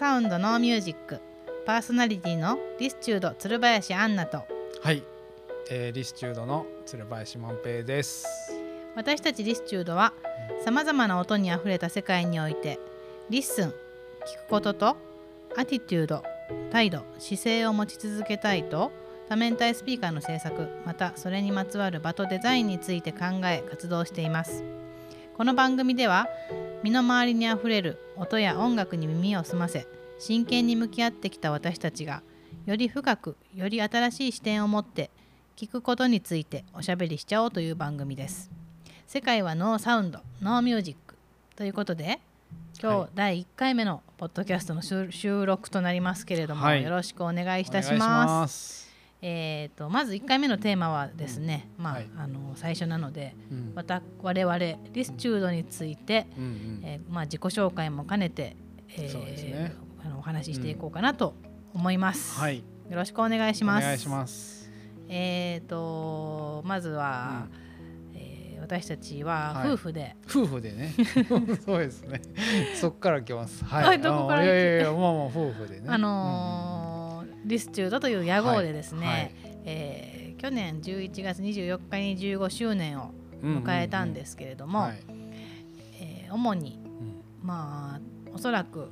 Sound No Music パーソナリティのリスチュード鶴林アンナと。はい、えー、リスチュードの鶴林万平です。私たちリスチュードはさまざまな音にあふれた世界において listen 聞くことと attitude 態度姿勢を持ち続けたいと多面体スピーカーの制作またそれにまつわる場とデザインについて考え活動しています。この番組では身の回りにあふれる音や音楽に耳を澄ませ真剣に向き合ってきた私たちがより深くより新しい視点を持って聞くことについておしゃべりしちゃおうという番組です。世界はノーサウンドノーミュージックということで今はい日第1回目のポッドキャストの収収録となりますけれども、はい。よろしくお願いいたします。すえー、とまず1回目のテーマはですね、まあ、はいあの最初なのでうん我々リスチュードについて、うんうんえーまあ、自己紹介も兼ねて、えーねあのお話ししていこうかなと思います。はい、よろしくお願いします。お願いします。えー、とまずは、えー私たちははい夫婦で、夫婦でね。そうですね。そっから来ます。はい。はいどこからあいやいやいや、まあまあ夫婦でね。あのーリスチュードという屋号でですね、はい。えー去年11月24日に15周年を迎えたんですすけれども、はい。えー主にうん。まあおそらく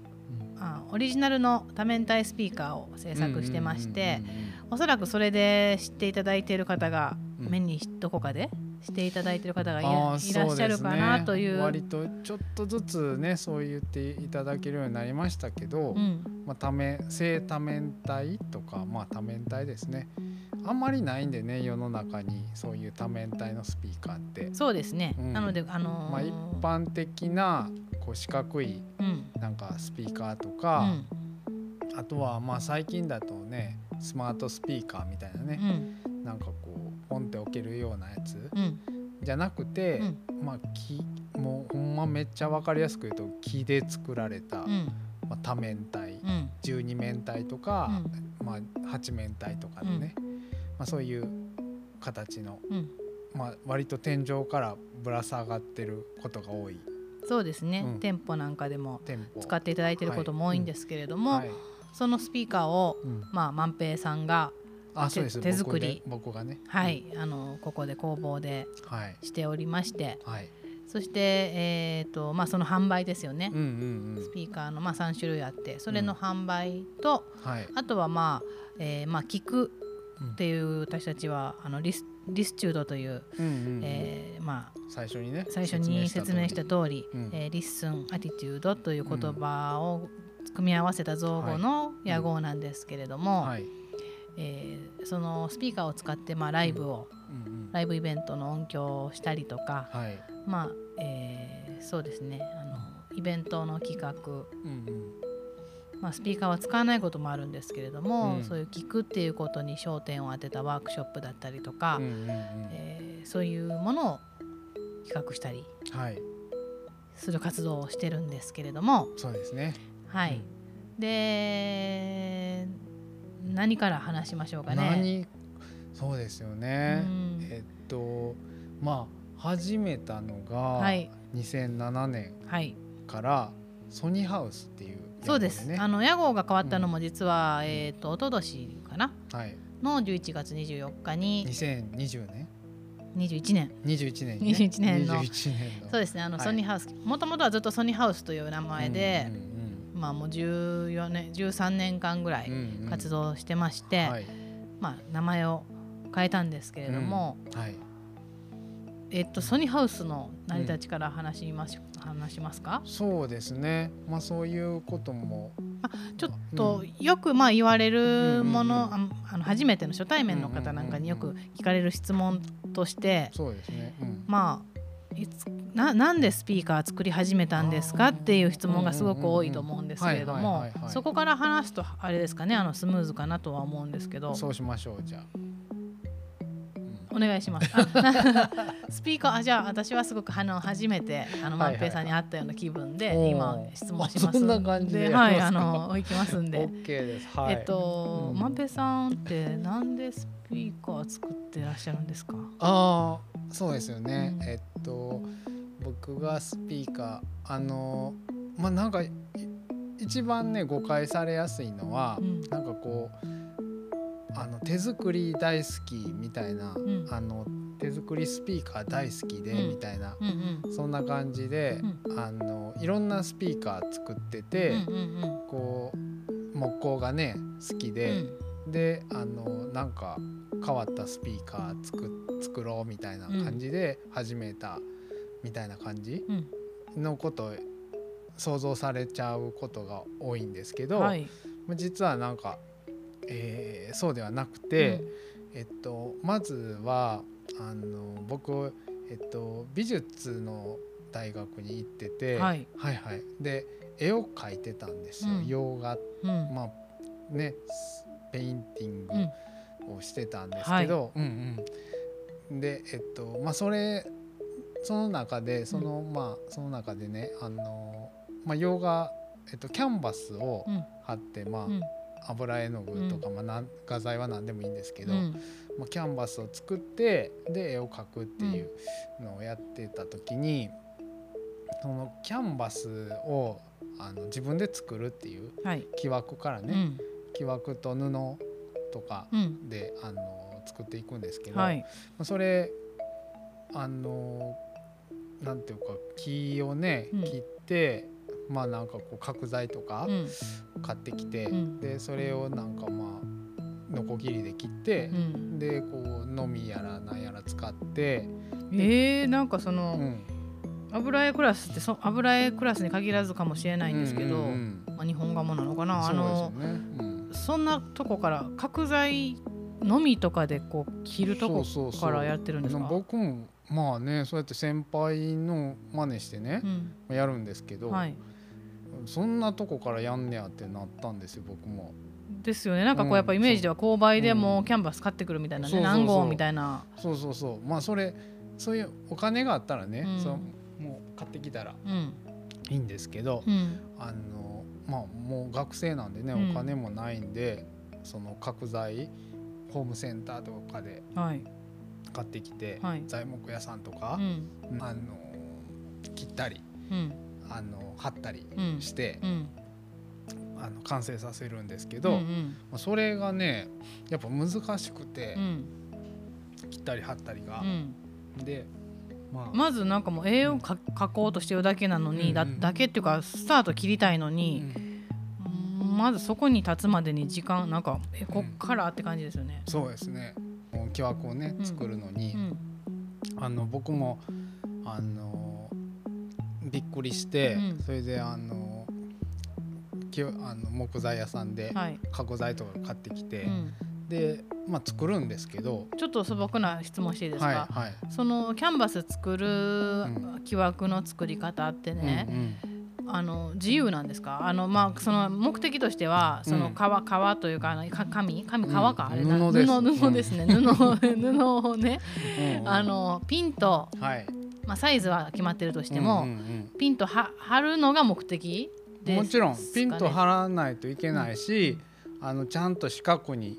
うん。あオリジナルの多面体スピーカーを制作してまして、うんうんうんうんおそらくそれで知っていただいている方が、うん。目にどこかでしていただいている方がいあらっしゃるかなという。割とちょっとずつねそう言っていただけるようになりましたけど、うん。まあ、多面正多面体とか、まあ、多面体ですね。あんまりないんでね世の中にそういう多面体のスピーカーって、そうですね、うん。なので、あのーまあ、一般的なこう四角いうん。なんかスピーカーとうか、ん。あとはまあ最近だとねスマートスピーカーみたいなうね、ん。なんかこうポンって置けるようなやつうん。じゃなくて、うん。まあ木もうほんまめっちゃ分かりやすく言うと木で作られた、うん。まあ、多面体うん。十二面体とか、まあ、八面体とかでね、まあ、そういう形の、うん。まあ、割と天井からぶら下がってることが多い。そうですね、うん。店舗なんかでも使っていただいていることも多いんですけれども、はい。そのスピーカーを、うん。まあ、万平さんが、あそうです。手作り。僕がね。はい、あのここで工房ではい。しておりまして。はい。そして、えーとまあ、その販売ですよね、うんうんスピーカーの、まあ、3種類あってそれの販売と、うんはい。あとはまあ、えーまあ、聞くうん。っていう私たちはあのリスリスチュードという、うんうんうん。えーまあ、最初にね最初に説明した通り、うん。えーリッスンアティテュードという言葉を組み合わせた造語の屋号なんですけれども、はいえーそのスピーカーを使って、まあ、ライブを、うんうん。ライブイベントの音響をしたりとか、はい。まあえーそうですね。あのイベントの企画、うんうん。まあ、スピーカーは使わないこともあるんですけれども、うん。そういう聞くっていうことに焦点を当てたワークショップだったりとか、うんうんうん。えーそういうものを企画したりはい。する活動をしてるんですけれども、そうですね。はい、で何から話しましょうかね。何そうですよね。うん。えっとまあ始めたのがはい。2007年はい、からソニーハウスっていうそうです。ねあの屋号が変わったのも実は、えっ、と一昨年かな。はい。の11月24日に2020年？21年。21年にね21年の。21年の。そうですね。あの、はい。ソニーハウス、もともとはずっとソニーハウスという名前でうん、うんまあもう14年、13年間ぐらいうんうん。活動してまして、はい。まあ名前を変えたんですけれども、はい。えっとソニーハウスの成り立ちから話します、話しますか？そうですね。まあそういうことも。ちょっとよくまあ言われるもの、うんああの初めての初対面の方なんかによく聞かれる質問として、そうですね。うん。まあいつななんでスピーカー作り始めたんですかっていう質問がすごく多いと思うんですけれどうんうんもそこから話すとあれですかねあのスムーズかなとは思うんですけど。そうしましょうじゃあ。お願いします。あ スピーカーあじゃあ私はすごくあの初めてあの万平さんに会ったような気分で、今質問します。あそんな感じではいあの行きますんで。OK です。はい。えっと、うん。万平さんってなんでスピーカー作ってらっしゃるんですか？ああそうですよね、うんえっと僕がスピーカーあのまあなんかい一番ね誤解されやすいのは、うん。なんかこうあの手作り大好きみたいな、ん。あの手作りスピーカー大好きでうん。みたいな、うんうん。そんな感じで、あのいろんなスピーカー作ってて、うんうんこう木工がね好きうん。で、であのなんか変わったスピーカー作作ろうみたいな感じで始めたみたいな感じうん。のことを想像されちゃうことが多いんですけど、はい。まあ実はなんか、えーそうではなくて、えっと、まずはあの僕、えっと、美術の大学に行ってて、はい。はいはい。で絵を描いてたんですよ、うん。洋画。うん。まあね painting。うんをしてたんですけど、うんうん、でえっとまあそれその中でその、まあその中でねあの、まあ、洋画、えっと、キャンバスをうん。貼って、まあうん。油絵の具とか、まあ、画材は何でもいいんですけど、うん。まあ、キャンバスを作ってで絵を描くっていうのをやってた時に、そのキャンバスをあの自分で作るっていうはい。木枠からね、うん。木枠と布とかうん。であの作っていくんですけど、はい。まあそれあのなんていうか木をねうん。切って、まあなんかこう角材とかうん。買ってきて、うん。でそれをなんかまあノコギリで切ってう、ん。でこうのみやらなんやら使って、えー、なんかそうのん、油絵クラスってそ油絵クラスに限らずかもしれないんですけど、うんうんまあ、日本画もなのかなあのね。うんそんなとこから角材のみとかでこう切るとこからやってるんですか？僕もまあねそうやって先輩の真似してねう、ん。やるんですけど、はい、そんなとこからやんねやってなったんですよ僕も。ですよね。なんかこうやっぱイメージでは購買でもうキャンバス買ってくるみたいなね、何号みたいな、そうそうそう。まあそれそういうお金があったらね、うん。そうもう買ってきたらうん。いいんですけど、うん。あのまあもう学生なんでね、うん。お金もないんでその角材ホームセンターとかではい。買ってきて、はい。材木屋さんとうか、ん。あの切ったりうん。あの貼ったりうん。して、うん。あの完成させるんですけうど、ん。まあそれがねやっぱ難しくて、うん。切ったり貼ったりが。う。ん。でまあ、まずなんかもう絵をか描こうとしてるだけなのに、だうんうん。だけっていうかスタート切りたいのうに、ん。まずそこに立つまでに時間なんかえこっからって感じですよね。そうですね。木枠をねうん。作るのに、うん。あの僕もあのびっくりして、うん。それであのきあの木材屋さんではい。家具材とか買ってきて、うん、で、まあ、作るんですけど。ちょっと素朴な質問していいですか、はいはい。そのキャンバス作るん。木枠の作り方ってね、うんあの自由なんですか？あの、まあ、その目的としてはそのうん革,、革というかあのか紙？紙革か、うん。あれな布です。布布ですね、布布をね。うん。うんあのピンと、はい。まあ、サイズは決まってるとしても、うんうんピンとは貼るのが目的うんですもちろんピンとかね張らないといけないし、あのちゃんと四角に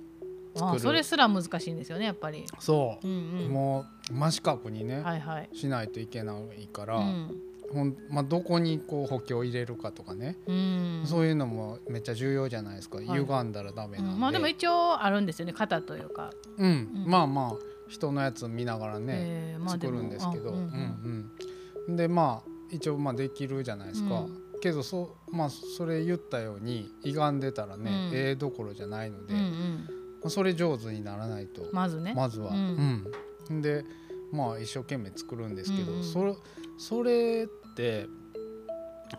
作る。あそれすら難しいんですよねやっぱり。そう。う、んうん、もう真四角にね、はいはい。しないといけないから、うん。ほんまあ、どこにこう補強を入れるかとかね、うん。そういうのもめっちゃ重要じゃないですか、い。歪んだらダメなんで、うん。まあでも一応あるんですよね型というか、うん。うん。まあまあ人のやつ見ながらね、えーまあ作るんですけど、あうんうん。うんでまあ一応まあできるじゃないですか、うん。けどそうまあそれ言ったように歪んでたらね、うん。ええどころじゃないので、うんうん。まあそれ上手にならないと。まずね。まずは、ううん。んでまあ一生懸命作るんですけど、うんうん。それそれって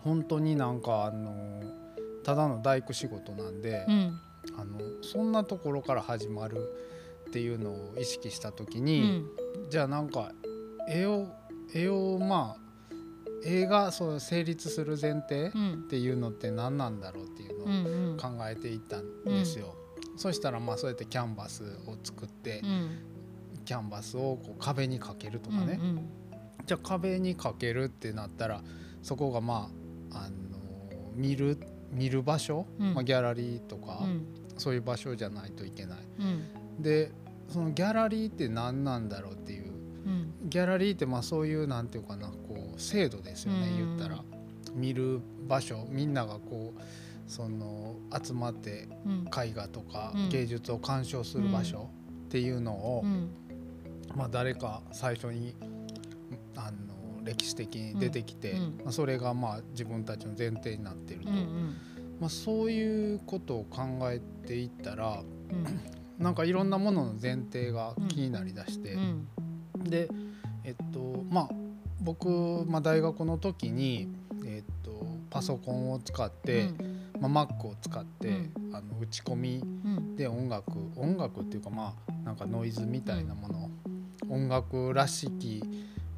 本当になんかあのただの大工仕事なんで、うん。あのそんなところから始まるっていうのを意識した時うに、ん。じゃあなんか絵を絵をまあ絵がそう成立する前提っうん。ていうのって何なんだろうっていうのをうんうん。考えていったんですよ。そしたらまあそうやってキャンバスを作って、うん。キャンバスをこう壁にかけるとかね、うんじゃあ壁にかけるってなったらそこがまあ、あの見る見る場所、うん。まあ、ギャラリーとか、うん。そういう場所じゃないといけない。うん。でそのギャラリーって何なんだろうっていううん。ギャラリーってまあそういうなんていうかなこう制度ですよね、うん。言ったら。見る場所みんながこうその集まってうん。絵画とかうん。芸術を鑑賞する場所っていうのを、うん。まあ、誰か最初にあの歴史的に出てきて、うん。うんまあ、それがまあ自分たちの前提になっていると、うんうん。まあ、そういうことを考えていったらうん。なんかいろんなものの前提が気になりだして、うん。でえっとまあ僕、まあ、大学の時に、えっと、パソコンを使って、まあ、Mac を使って、あの打ち込みうん。で音楽音楽っていうかまあなんかノイズみたいなもの、音楽らしき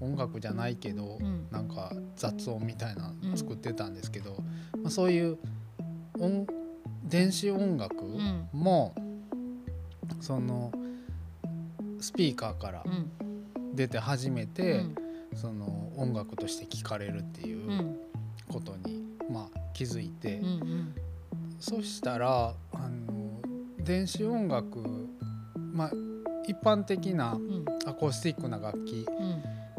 音楽じゃないけど、うん。なんか雑音みたいなの作ってたんですけど、まあ、そういう音電子音楽うん。も、そのスピーカーからうん。出て初めて、うん。その音楽として聴かれるっていううん。ことに、まあ、気づいて、うんうん。そしたらあの電子音楽、まあ、一般的なうん。アコースティックな楽器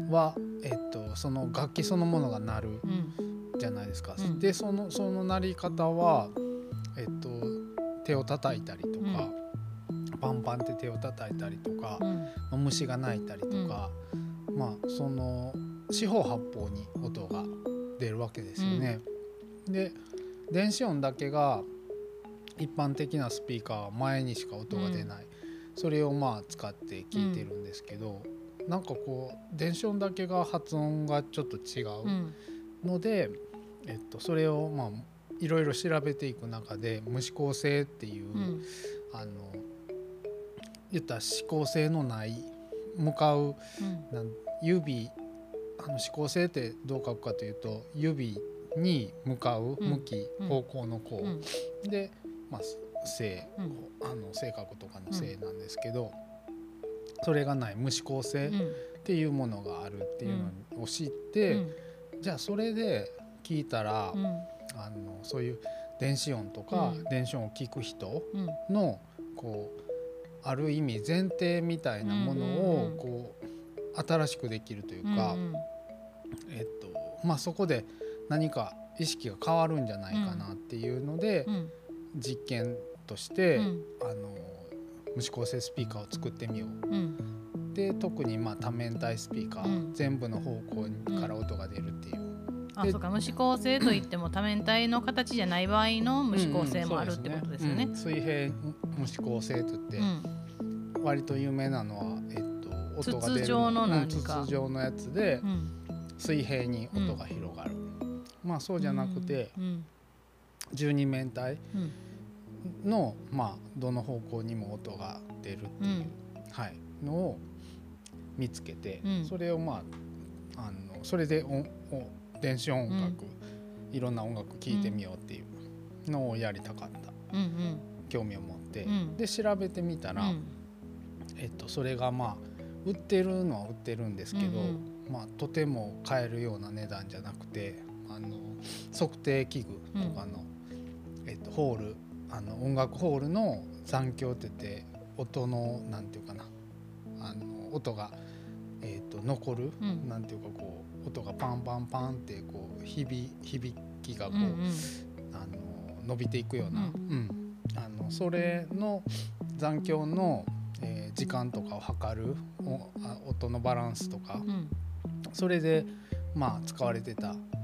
うん。は、えっと、その楽器そのものが鳴るうん。じゃないですか。うん。でそのその鳴り方は、えっと、手を叩いたりとか、パンパンって手を叩いたりとか、虫が鳴いたりとか、まあその四方八方に音が出るわけですよね。で電子音だけが一般的なスピーカーは前にしか音が出ない、それをまあ使って聞いてるんですけど、なんかこう電子音だけが発音がちょっと違ううん。ので、えっと、それをまあいろいろ調べていく中で無指向性っていう、うん。あの言ったら指向性のない向かううん指あの指向性ってどう書くかというと指に向かううん。向き、うん。方向のこうで、まあ、性、うん。あの性格とかの性なんですけど、それがない無指向性うん。っていうものがあるっていうのを知って、うん。じゃあそれで聞いたら、うん。あのそういう電子音とか、うん。電子音を聞く人うん。のこうある意味前提みたいなものをこう新しくできるというか、うん。えっとまあ、そこで何か意識が変わるんじゃないかなっていうので、うん。実験として、うん。あの無指向性スピーカーを作ってみよう。うん。で特にまあ多面体スピーカー、うん。全部の方向から音が出るっていう。であそうか。無指向性といっても多面体の形じゃない場合の無指向性もあるってことですよね。うん。水平無指向性といって、うん。割と有名なのは、えっと、音が出る。筒状の何うんか筒状のやつでうん。水平に音が広がる、まあそうじゃなくて、うん十二面体うんの、まあ、どの方向にも音が出るっていう、はい、のを見つけて、うん。それをまああのそれで音お電子音楽、いろんな音楽聴いてみようっていうのをやりたかった。うんうん。興味を持って、うん。で調べてみたら、うん。えっと、それがまあ売ってるのは売ってるんですけど、うん。まあ、とても買えるような値段じゃなくてあの測定器具とかの、えっと、ホールあの音楽ホールの残響って言って音のなんていうかな。あの音が、えっと、残る、うん。なんていうかこう音がパンパンパンってこう響響きがこう、うんうん。あの伸びていくような、ううん。あのそれの残響の、えー時間とかを測るおあ音のバランスとかうん。それでまあ使われてたうん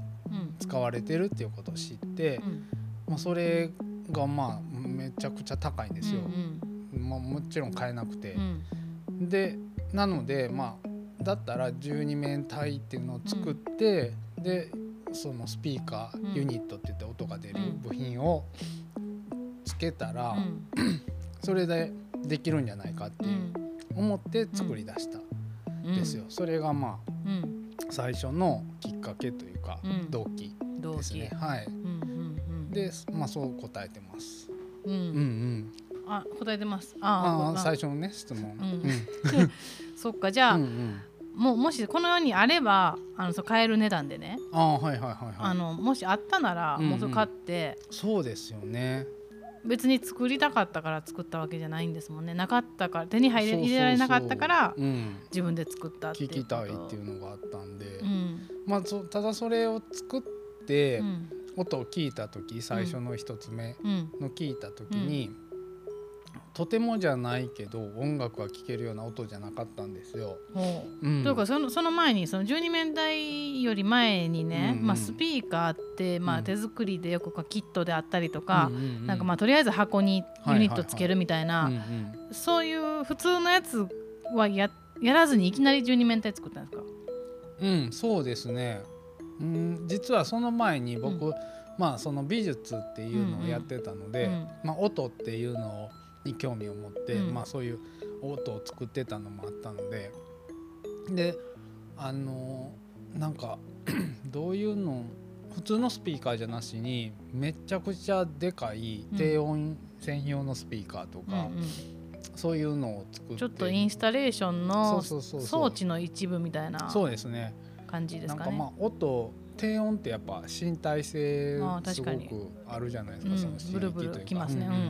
使われてるっていうことを知って、うん。まあ、それがまあめちゃくちゃ高いんですよ。うんまあ、もちろん買えなくて。う、ん。でなのでまあだったら12面体っていうのを作って、でそのスピーカうんーユニットって言って音が出るうん。部品をつけたら、うん。それでできるんじゃないかってういうん。思って作り出したんですよ。それがまあうん最初のきっかけというか、うん動機ですね。はい。うんうんでまあそう答えてます。うんううんうんん。あ答えてますああ最初のね質問。うんうん そっかじゃあ、もうもしこの世にあればあのそう買える値段でね、ああはいはいはいはい。あのもしあったなら、もうそれ買ってそうですよね。別に作りたかったから作ったわけじゃないんですもんねなかったから手に入れ入れられなかったからうん。自分で作ったっていうこと聞きたいっていうのがあったんまあそただそれを作って、うん音を聞いた時最初の一つ目うん。の聞いた時に、とてもじゃないけど音楽が聴けるような音じゃなかったんですよ。ほう。うん。というかそのその前にその12面台より前にね、うんうん。まあ、スピーカーって、まあ、うん手作りでよくこうキットであったりとか、うんうんうん。なんかまあとりあえず箱にユニットつけるみたいな、そういう普通のやつはややらずにいきなり12面体作ったんですか？うん、そうですね。うん、実はその前に僕、うまあその美術っていうのをやってたので、うんまあ音っていうのに興味を持って、うん。まあそういう音を作ってたのもあったので、で、あのなんか どういうの普通のスピーカーじゃなしにめちゃくちゃでかい低音専用のスピーカーとか、うんうんそういうのを作って。ちょっとインスタレーションの装置の一部みたいなそうですね。感じですかね。なんかまあ音低音ってやっぱ身体性すごくあるじゃないですか、うんその刺激ブルブルというかきますね。うんうんう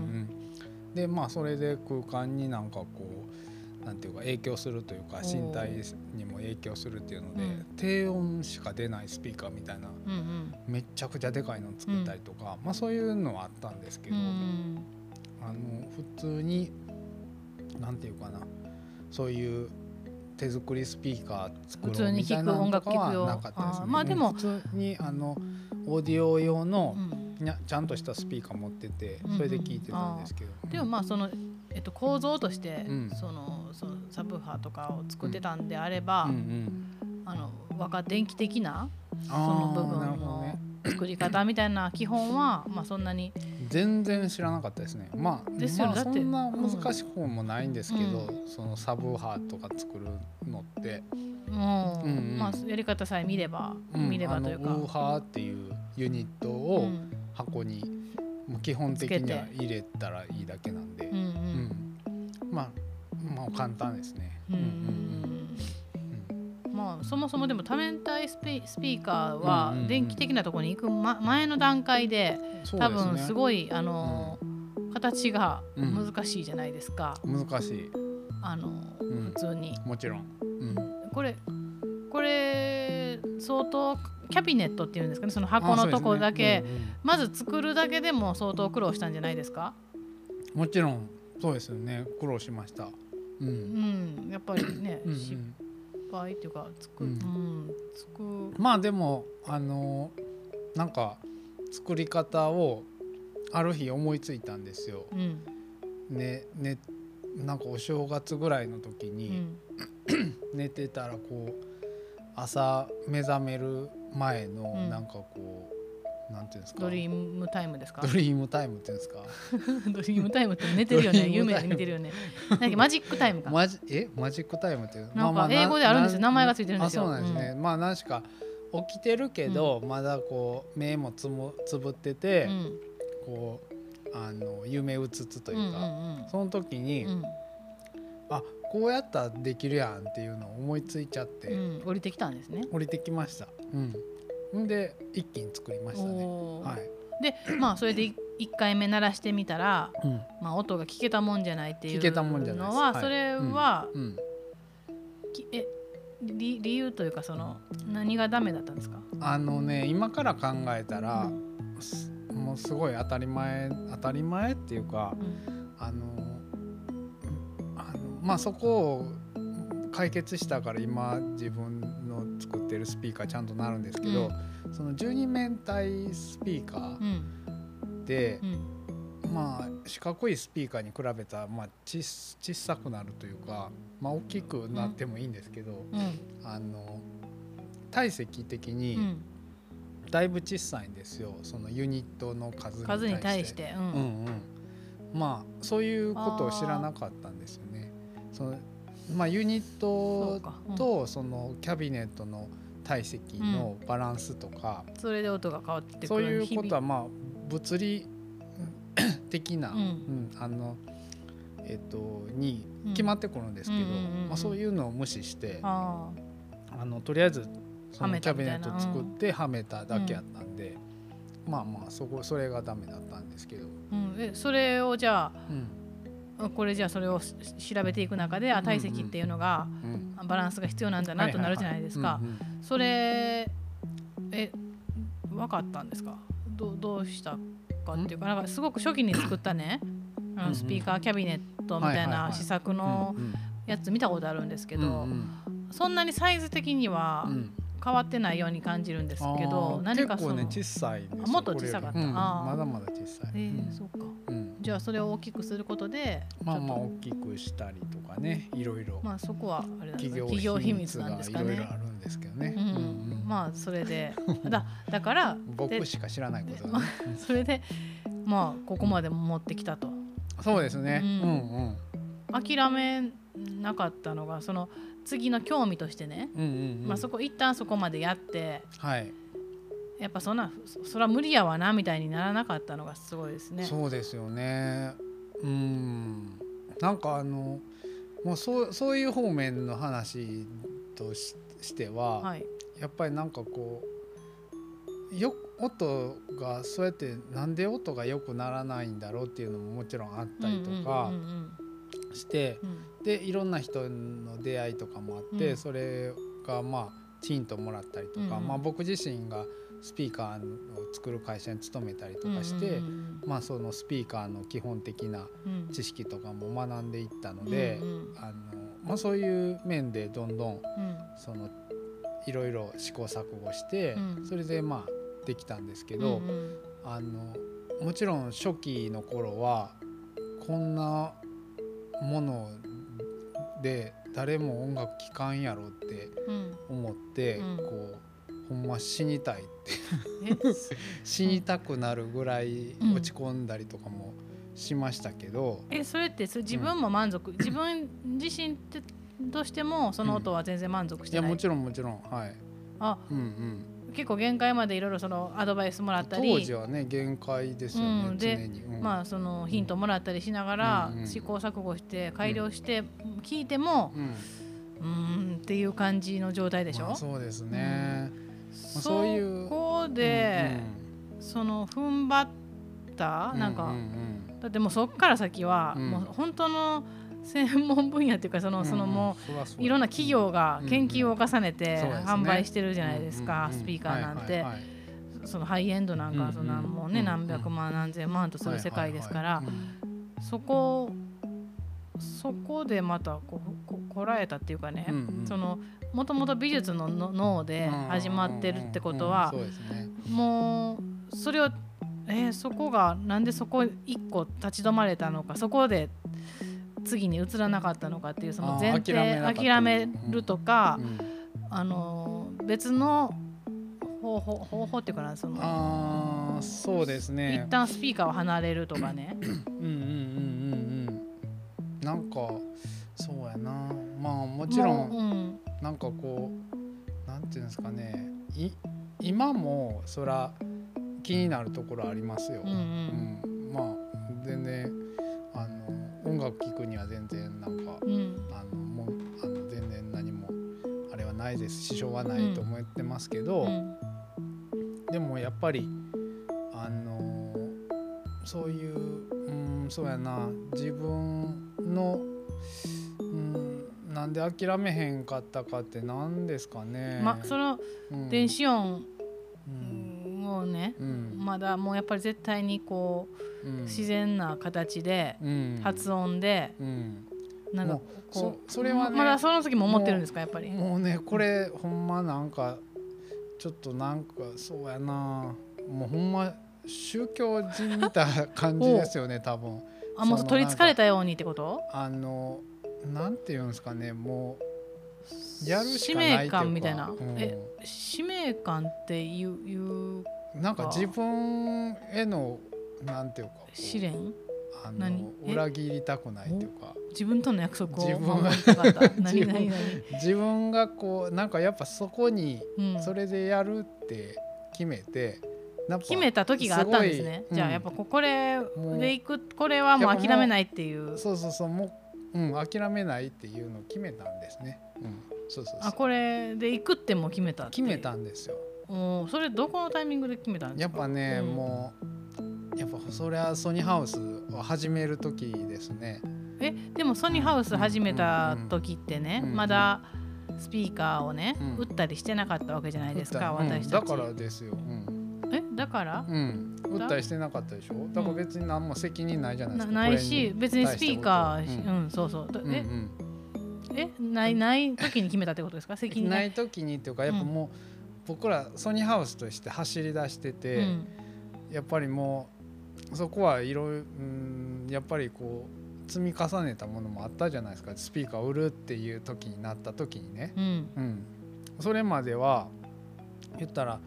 ん。でまあそれで空間になんかこうなんていうか影響するというか身体にも影響するっていうので、うん。低音しか出ないスピーカーみたいなうんうん。めっちゃくちゃでかいの作ったりとか、まあそういうのはあったんですけど、うん。あの普通になんていうかな。そういう手作りスピーカー作ろうみたいなのとかはなかったですね。まあでもうん普通にあのオーディオ用のちゃんとしたスピーカー持っててうんそれで聞いてたんですけど。でもまあその、えっと、構造として、うん。そのそのサブハーとかを作ってたんであれば、うんうん。あの若電気的なそあの部分の作り方みたいな基本は、まあ、そんなに全然知らなかったですね。まあ、ですよね。まあ、そんな難しい方もないんですけど、うそのサブハーとか作るのって、もう、うんうん。まあ、やり方さえ見れば、うん。見ればというか。ウーハーっていうユニットうをん。箱に、もう基本的には入れたらいいだけなんで、うんまあまあ簡単ですね。うんうんうんまあ、そもそもでも多面体スピスピーカーは電気的なところに行く、ま、前の段階で多分すごいあの、形がうん。難しいじゃないですか、難しい、あのうん。普通に。もちろん。うん。これこれ相当キャビネットっていうんですかね。その箱のとこだけ、ね。うんうんまず作るだけでも相当苦労したんじゃないですか？もちろん。そうですよね。苦労しました。ううん。んやっぱりね、うんうん。失敗っていうか作,、ううん。ん作まあでもあのなんか作り方をある日思いついたんですよ。うん。ねねなんかお正月ぐらいの時にうん。寝てたらこう朝目覚める前のうん。なんかこう、なんていうんですか？ dream time ですか？ dream time っていうんですか？dream time って寝てるよね。 dream time。夢で見てるよね。なんだっけ？マジックタイか。マジえ？ magic time っていうなんか英語であるんですよ。名前がついてるんですよ。あそうなんですね、まあなんしか起きてるけど、まだこう目もつむつぶってて、うん。こうあの夢うつつとうんいううか、ん。その時に、うん。あこうやったらできるやんっていうのを思いついちゃって、うん。降りてきたんですね。降りてきました。うん、んで一気に作りましたね。はい。でまあそれで1回目鳴らしてみたら、うん。まあ、音が聞けたもんじゃないっていう聞けたもんじゃないです。はい。のはそれは、うん、きえ理理由というかその何がダメだったんですか、あのね今から考えたら、うん。すもうすごい当たり前当たり前っていうかうん。あのあのまあそこを解決したから今自分ってるスピーカーちゃんとなるんですけど、その12面体スピーカーうん。ってう、ん。まあ四角いスピーカーに比べたら、まあ、ち小さくなるというか、まあ、大きくなってもいいんですけど、うん。あの体積的うにん。だいぶ小さいんですよ。そのユニットの数に対して。対して、うん。うんうん、まあそういうことを知らなかったんですよね。そのまあ、ユニットとそのキャビネットの体積のバランスとか、それで音が変わってくる。そういうことは日まあ物理的な、うん。うんあのえっとにうん決まってくるんですけど、うん。うんうんうんまあ、そういうのを無視して々ああのとりあえずそのキャビネット作ってはめただけやったんで、まあまあそこそれがダメだったんですけど、ー、うん、えそれをじゃうん。あこれじゃあそれをし調べていく中であ体積っていうのがうん、バランスが必要なんだなとなるじゃないですか。それえ分かったんですか？どどうしたかっていうかなんかすごく初期に作ったね あのスピーカーキャビネットみたいない試作のうんやつ見たことあるんですけうんど、うん。そんなにサイズ的にはうん。変わってないように感じるんですけど、何かその、もっと小さかった。まだまだ小さい、えーうん。そうか。うんじゃあそれを大きくすることでまあまあ大きくしたりとかねいろいろとまあそこはあれ企業秘密なんですかね。いろいろあるんですけどね、うん。うんうんまあそれで。だだから僕しか知らないことだねそれでまあここまで持ってきたと。そうですね、ううんん、うん。諦めなかったのがその次の興味としてね、うんうんうん。まあ、そこ一旦そこまでやって。はいやっぱそんなそそら無理やわなみたいにならなかったのがすごいですね。そうですよね。うん。なんかあのもうそうそういう方面の話とししては、はい、やっぱりなんかこうよ音がそうやってなんで音が良くならないんだろうっていうのももちろんあったりとかして、でいろんな人の出会いとかもあって、うん。それがまあヒントもらったりとか、うんうん。まあ、僕自身がスピーカーを作る会社に勤めたりとかして、まあ、そのスピーカーの基本的な知識とかも学んでいったので、あのまあ、そういう面でどんどんうん。そのいろいろ試行錯誤して、うん。それでまあできたんですけうんど、うん。あのもちろん初期の頃はこんなもので誰も音楽聴かんやろってうん。思って、うん。こうほんま死にたいってえ？死にたくなるぐらいうん。落ち込んだりとかもしましたけど、えそれってそれ自分も満足、自分自身としてもその音は全然満足しいてない、やもちろんもちろん。はい、あ。うんうん、結構限界までいろいろそのアドバイスもらったり。当時はね限界ですよね、うん。でまあそのヒントもらったりしながらうんうん。試行錯誤して改良して聞いてもうん。うーんっていう感じの状態でしょ、まあ、そうですね、そそういうこで、その踏ん張った、うんなんか、うんうんだってもうそっから先は、うん。もう本当の専門分野っていうかその,、うんそのもうういろんな企業が研究を重ねて販売してるじゃないですか、うんうんうん。スピーカーなんて、はいはいはい。そのハイエンドなんかうんうんそんなもうね、うん何百万何千万とする世界ですから、はいはいはい。そこそこでまたこうここらえたっていうかね、うんうん。そのもともと美術のの脳で始まってるってことは、もうそれをえーそこがなんでそこ一個立ち止まれたのかそこで次に移らなかったのかっていうその前提諦めるとか、うんあのー別の方法方法っていうかなそのあーそうですね。一旦スピーカーを離れるとかね。うんうんうんうんうん。なんかそうやな。まあもちろんなんかこうなんていうんですかねい今もそら気になるところありますよ、うんうん。うん。まあ全然あの音楽聴くには全然なんかうん。あのもうあの全然何もあれはないです。支障はないと思ってますけど、うん。でもやっぱりあのそういううんそうやな自分のうんなんで諦めへんかったかって何ですかね。まそのうん。電子音うん。をねうん。まだもうやっぱり絶対にこうん。う自然な形でうん。発音でうん。なんかもこうそそれはねまだその時も思ってるんですかやっぱり。もうねこれほんまなんかちょっとなんかそうやな。もうほんま宗教人みたいな感じですよね 多分。あもう取りつかれたようにってこと？あのなんていうんですかねもうやるし使命かないっていうか。感みたいな、うん。え使命感っていういうなんか自分へのなんていうか試練？あ何？のえ？裏切りたくないっていうか。自分との約束を自分 自分がこうなんかやっぱそこにうん、それでやるって決めて、なんか決めた時があったんですね。すごいじゃあやっぱここれでいくこれはもう諦めないっていうそうそうそうもう、うん、諦めないっていうのを決めたんですね。うん、そうそうそう。あこれでいくってもう決めた決めたんですよ。おーそれどこのタイミングで決めたんですか？やっぱね、うん。もうやっぱそれはソニーハウスを始める時ですね。えでもソニーハウス始めた時ってね、うんまだスピーカーをね、うん。売ったりしてなかったわけじゃないですか、うん私たち、だからですよ。うん、えだから？うん。売ったりしてなかったでしょ？だから別に何も責任ないじゃないでなすか、ないし別にスピーカーしううんん、そうそう。え？え？ないない時に決めたってことですか？責うん、任ない時にっていうかやっぱもう、僕らソニーハウスとして走り出してて、うん。やっぱりもうそこはいろいろうんやっぱりこう積み重ねたものもあったじゃないですか。スピーカーを売るっていう時になった時にね、うん。うん、それまでは言ったら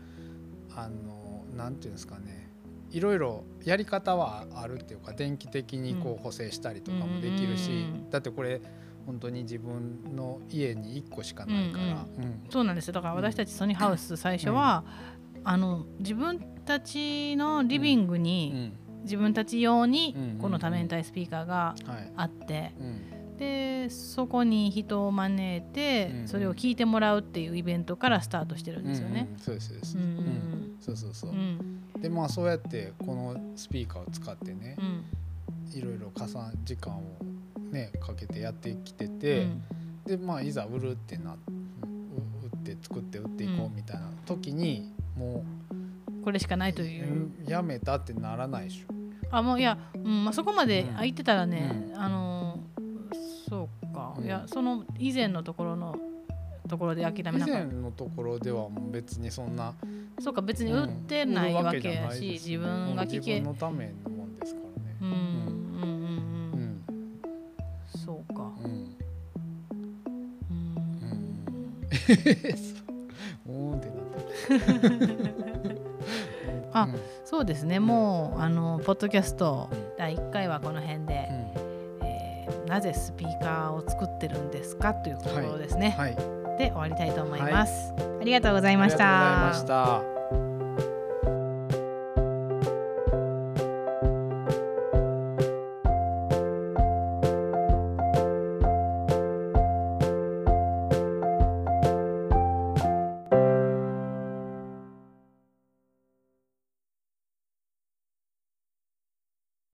あのなんていうんですかね。いろいろやり方はあるっていうか電気的にこう補正したりとかもできるし、うんだってこれ本当に自分の家に1個しかないから、うんそうなんですよ。だから私たちソニーハウス最初は、あの自分たちのリビングうに、ん。自分たち用にうん。この多面体スピーカーがはい。あって、うんでそこに人を招いて、うんそれを聞いてもらうっていうイベントからスタートしてるんですよね。うん。うん。そうですそうです、うん。うん。そうそうそう。う、ん。でまあそうやってこのスピーカーを使ってねう、ん。いろいろ加算時間をねかけてやってきてうて、ん。でまあいざ売るってなう売って作って売っていこうみたいな時に、もこれしかなう、いという。やめたってならないでしょ。あもういや、うんまあ、そこまでうん。空いてたらね、あのそうか、うん。いやその以前のところのところで諦め以なかっ前のところではもう別にそんなたそうか別に売ってないわけやし、ないです。自分が聞け自分のためのもんですからね。うんうんうんうん、うん。そうか。うん。うん。うん。おーんってなってるあうん。そうですね。もうあのポッドキャストうん第1回はこの辺で、えーなぜスピーカーを作ってるんですかというところですね、はい。で終わりたいと思います、ありがとうございました。